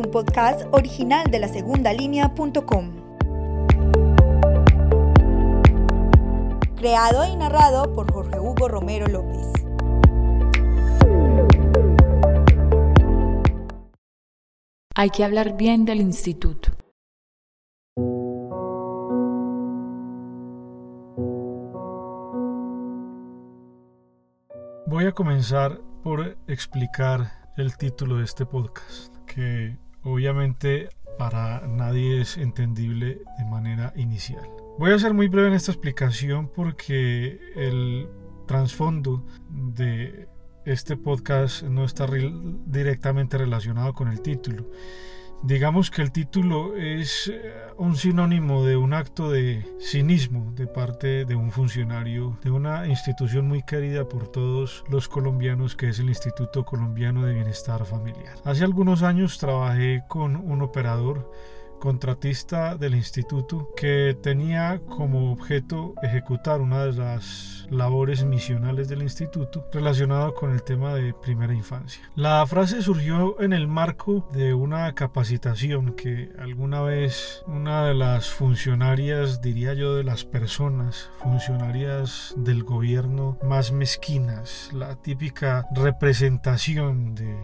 un podcast original de la segunda línea.com. Creado y narrado por Jorge Hugo Romero López. Hay que hablar bien del instituto. Voy a comenzar por explicar el título de este podcast, que obviamente para nadie es entendible de manera inicial. Voy a ser muy breve en esta explicación porque el trasfondo de este podcast no está directamente relacionado con el título Digamos que el título es eh, un sinónimo de un acto de cinismo de parte de un funcionario de una institución muy querida por todos los colombianos que es el Instituto Colombiano de Bienestar Familiar. Hace algunos años trabajé con un operador contratista del instituto que tenía como objeto ejecutar una de las labores misionales del instituto relacionado con el tema de primera infancia. La frase surgió en el marco de una capacitación que alguna vez una de las funcionarias, diría yo, de las personas, funcionarias del gobierno más mezquinas, la típica representación de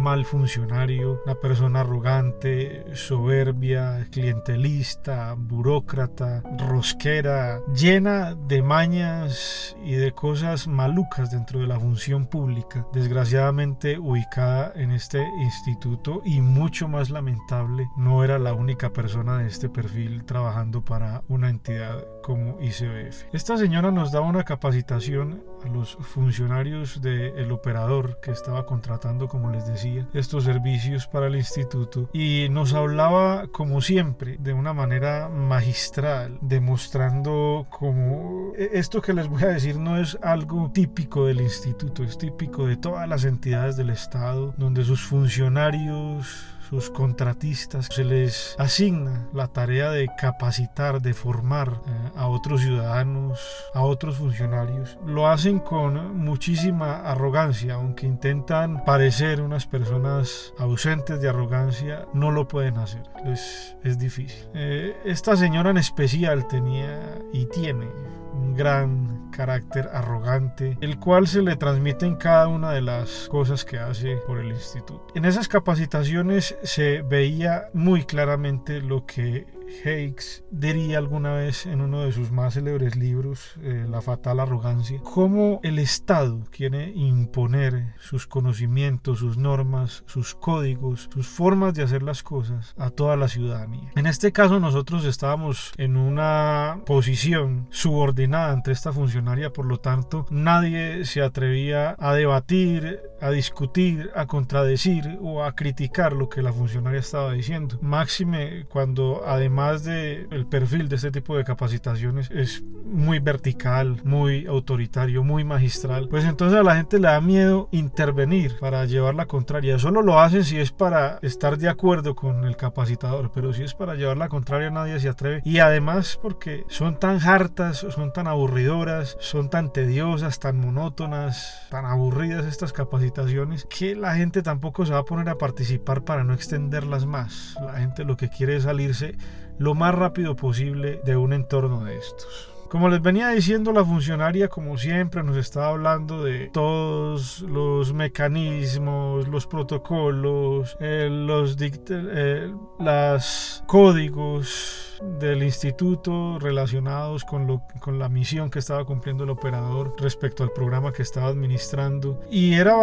mal funcionario, una persona arrogante, soberbia, clientelista, burócrata, rosquera, llena de mañas y de cosas malucas dentro de la función pública, desgraciadamente ubicada en este instituto y mucho más lamentable, no era la única persona de este perfil trabajando para una entidad como ICBF. Esta señora nos daba una capacitación a los funcionarios del operador que estaba contratando, como les decía, estos servicios para el instituto y nos hablaba como siempre de una manera magistral, demostrando como e, esto que les voy a decir no es algo típico del instituto, es típico de todas las entidades del Estado, donde sus funcionarios sus contratistas, se les asigna la tarea de capacitar, de formar eh, a otros ciudadanos, a otros funcionarios. Lo hacen con muchísima arrogancia, aunque intentan parecer unas personas ausentes de arrogancia, no lo pueden hacer, es, es difícil. Eh, esta señora en especial tenía y tiene un gran carácter arrogante, el cual se le transmite en cada una de las cosas que hace por el instituto. En esas capacitaciones se veía muy claramente lo que Hicks diría alguna vez en uno de sus más célebres libros, eh, La fatal arrogancia, cómo el Estado quiere imponer sus conocimientos, sus normas, sus códigos, sus formas de hacer las cosas a toda la ciudadanía. En este caso nosotros estábamos en una posición subordinada ante esta funcionaria, por lo tanto nadie se atrevía a debatir, a discutir, a contradecir o a criticar lo que la funcionaria estaba diciendo. Máxime cuando además de el perfil de este tipo de capacitaciones es muy vertical, muy autoritario, muy magistral, pues entonces a la gente le da miedo intervenir para llevar la contraria. Solo lo hacen si es para estar de acuerdo con el capacitador, pero si es para llevar la contraria nadie se atreve. Y además porque son tan hartas, son tan aburridoras, son tan tediosas, tan monótonas, tan aburridas estas capacitaciones que la gente tampoco se va a poner a participar para no extenderlas más. La gente lo que quiere es salirse lo más rápido posible de un entorno de estos. Como les venía diciendo, la funcionaria, como siempre, nos estaba hablando de todos los mecanismos, los protocolos, eh, los eh, los códigos del instituto relacionados con, lo, con la misión que estaba cumpliendo el operador respecto al programa que estaba administrando. Y era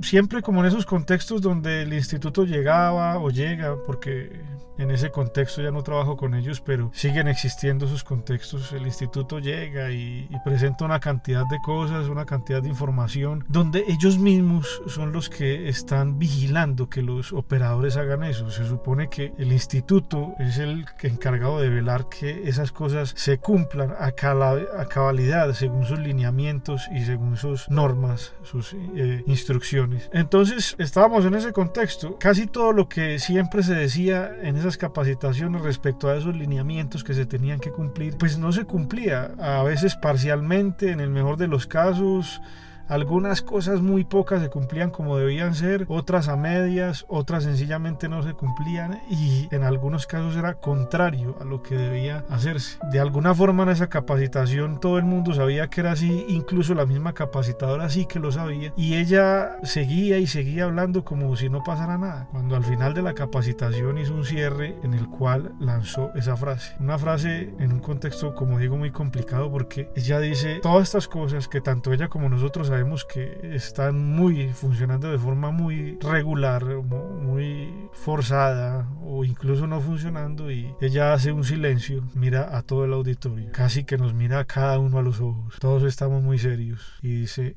siempre como en esos contextos donde el instituto llegaba o llega, porque en ese contexto ya no trabajo con ellos, pero siguen existiendo esos contextos. El instituto llega y, y, presenta una cantidad de cosas, una cantidad de información, donde ellos mismos son los que están vigilando que los operadores hagan eso. Se supone que el instituto es el encargado de velar que esas cosas se cumplan a, a cabalidad según sus lineamientos y según sus normas, sus eh, instrucciones. Entonces estábamos en ese contexto. Casi todo lo que siempre se decía en esas capacitaciones respecto a esos lineamientos que se tenían que cumplir, pues no se cumplía. A veces parcialmente, en el mejor de los casos Algunas cosas muy pocas se cumplían como debían ser, otras a medias, otras sencillamente no se cumplían y en algunos casos era contrario a lo que debía hacerse. De alguna forma en esa capacitación todo el mundo sabía que era así, incluso la misma capacitadora sí que lo sabía y ella seguía y seguía hablando como si no pasara nada. Cuando al final de la capacitación hizo un cierre en el cual lanzó esa frase. Una frase en un contexto como digo muy complicado porque ella dice todas estas cosas que tanto ella como nosotros sabemos que están muy funcionando de forma muy regular, muy forzada o incluso no funcionando y ella hace un silencio, mira a todo el auditorio, casi que nos mira a cada uno a los ojos. Todos estamos muy serios y dice,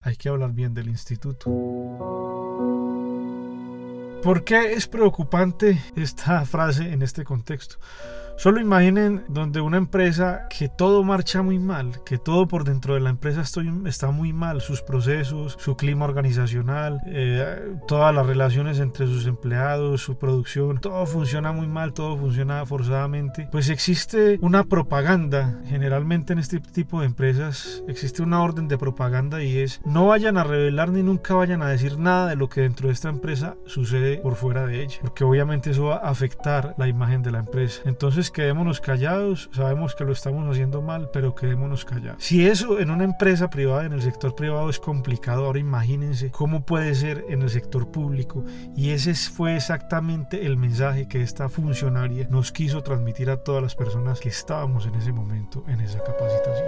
hay que hablar bien del instituto. ¿Por qué es preocupante esta frase en este contexto? Solo imaginen donde una empresa que todo marcha muy mal, que todo por dentro de la empresa está muy mal, sus procesos, su clima organizacional, eh, todas las relaciones entre sus empleados, su producción, todo funciona muy mal, todo funciona forzadamente. Pues existe una propaganda, generalmente en este tipo de empresas existe una orden de propaganda y es no vayan a revelar ni nunca vayan a decir nada de lo que dentro de esta empresa sucede por fuera de ella, porque obviamente eso va a afectar la imagen de la empresa. Entonces quedémonos callados, sabemos que lo estamos haciendo mal, pero quedémonos callados. Si eso en una empresa privada, en el sector privado es complicado, ahora imagínense cómo puede ser en el sector público. Y ese fue exactamente el mensaje que esta funcionaria nos quiso transmitir a todas las personas que estábamos en ese momento en esa capacitación.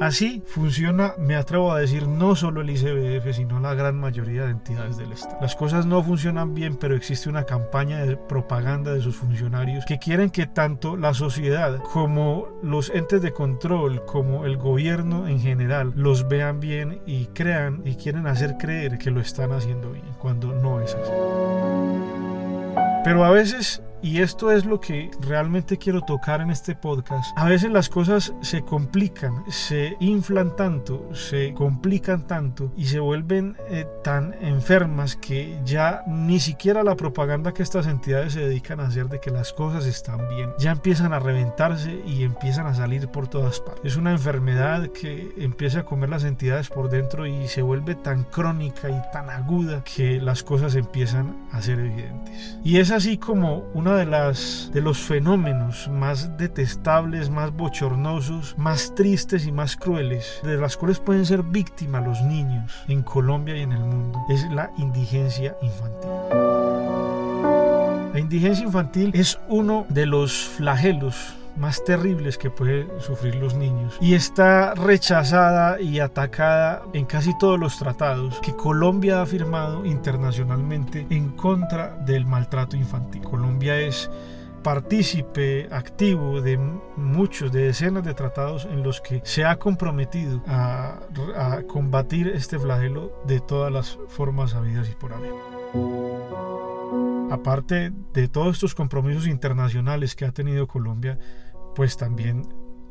Así funciona, me atrevo a decir, no solo el ICBF, sino la gran mayoría de entidades del Estado. Las cosas no funcionan bien, pero existe una campaña de propaganda de sus funcionarios que quieren que tanto la sociedad como los entes de control, como el gobierno en general, los vean bien y crean y quieren hacer creer que lo están haciendo bien, cuando no es así. Pero a veces y esto es lo que realmente quiero tocar en este podcast. A veces las cosas se complican, se inflan tanto, se complican tanto y se vuelven eh, tan enfermas que ya ni siquiera la propaganda que estas entidades se dedican a hacer de que las cosas están bien, ya empiezan a reventarse y empiezan a salir por todas partes. Es una enfermedad que empieza a comer las entidades por dentro y se vuelve tan crónica y tan aguda que las cosas empiezan a ser evidentes. Y es así como una de las de los fenómenos más detestables, más bochornosos, más tristes y más crueles, de las cuales pueden ser víctimas los niños en Colombia y en el mundo, es la indigencia infantil. La indigencia infantil es uno de los flagelos más terribles que pueden sufrir los niños y está rechazada y atacada en casi todos los tratados que Colombia ha firmado internacionalmente en contra del maltrato infantil. Colombia es partícipe activo de muchos, de decenas de tratados en los que se ha comprometido a, a combatir este flagelo de todas las formas habidas y por haber. Aparte de todos estos compromisos internacionales que ha tenido Colombia, pues también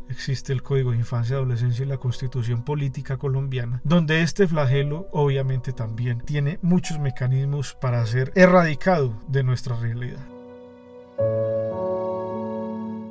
existe el Código de Infancia, Adolescencia y la Constitución Política Colombiana, donde este flagelo obviamente también tiene muchos mecanismos para ser erradicado de nuestra realidad.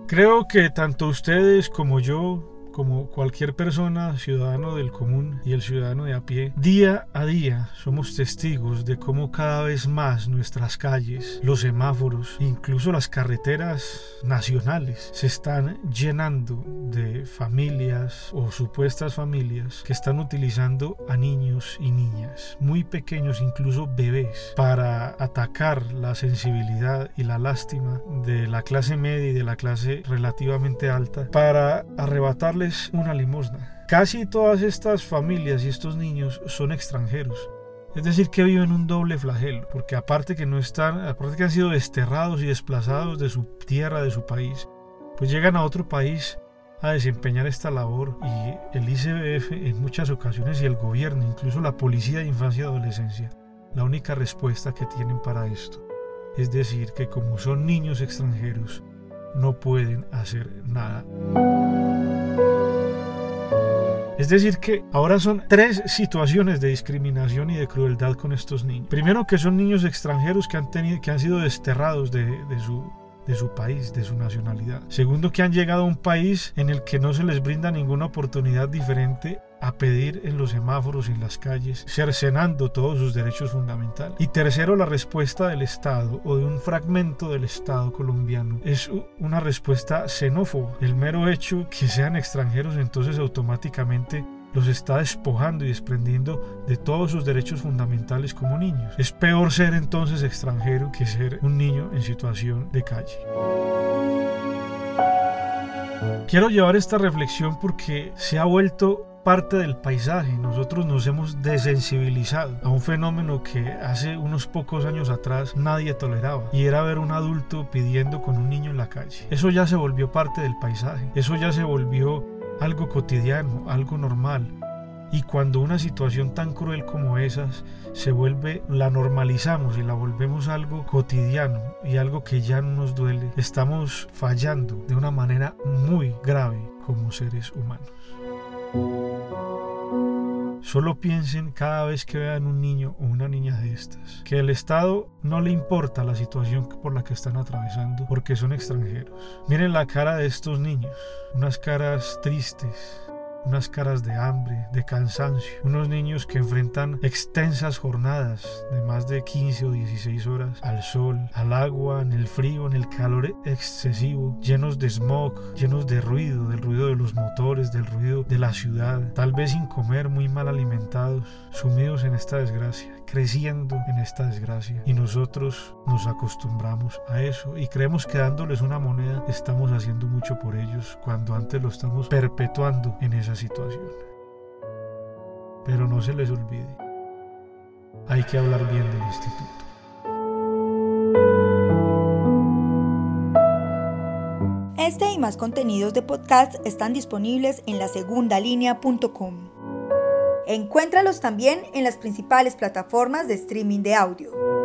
Creo que tanto ustedes como yo como cualquier persona, ciudadano del común y el ciudadano de a pie, día a día somos testigos de cómo cada vez más nuestras calles, los semáforos, incluso las carreteras nacionales se están llenando de familias o supuestas familias que están utilizando a niños y niñas, muy pequeños, incluso bebés, para atacar la sensibilidad y la lástima de la clase media y de la clase relativamente alta, para una limosna. Casi todas estas familias y estos niños son extranjeros. Es decir, que viven un doble flagelo, porque aparte que no están, aparte que han sido desterrados y desplazados de su tierra, de su país, pues llegan a otro país a desempeñar esta labor y el ICBF en muchas ocasiones y el gobierno, incluso la policía de infancia y adolescencia, la única respuesta que tienen para esto es decir que como son niños extranjeros, no pueden hacer nada. Es decir, que ahora son tres situaciones de discriminación y de crueldad con estos niños. Primero, que son niños extranjeros que han, tenido, que han sido desterrados de, su de su país, de su nacionalidad. Segundo, que han llegado a un país en el que no se les brinda ninguna oportunidad diferente a pedir en los semáforos y en las calles, cercenando todos sus derechos fundamentales. Y tercero, la respuesta del Estado o de un fragmento del Estado colombiano es una respuesta xenófoba. El mero hecho que sean extranjeros entonces automáticamente los está despojando y desprendiendo de todos sus derechos fundamentales como niños. Es peor ser entonces extranjero que ser un niño en situación de calle. Quiero llevar esta reflexión porque se ha vuelto parte del paisaje. Nosotros nos hemos desensibilizado a un fenómeno que hace unos pocos años atrás nadie toleraba y era ver un adulto pidiendo con un niño en la calle. Eso ya se volvió parte del paisaje. Eso ya se volvió algo cotidiano, algo normal. Y cuando una situación tan cruel como esas se vuelve, la normalizamos y la volvemos algo cotidiano y algo que ya no nos duele, estamos fallando de una manera muy grave como seres humanos. Solo piensen cada vez que vean un niño o una niña de estas, que el Estado no le importa la situación por la que están atravesando porque son extranjeros. Miren la cara de estos niños, unas caras tristes, unas caras de hambre, de cansancio, unos niños que enfrentan extensas jornadas de más de 15 o 16 horas al sol, al agua, en el frío, en el calor excesivo, llenos de smog, llenos de ruido, del ruido de los motores, del ruido de la ciudad, tal vez sin comer, muy mal alimentados, sumidos en esta desgracia creciendo en esta desgracia. Y nosotros nos acostumbramos a eso y creemos que dándoles una moneda estamos haciendo mucho por ellos cuando antes lo estamos perpetuando en esa situación. Pero no se les olvide, hay que hablar bien del instituto. Este y más contenidos de podcast están disponibles en la segundalínea.com. Encuéntralos también en las principales plataformas de streaming de audio.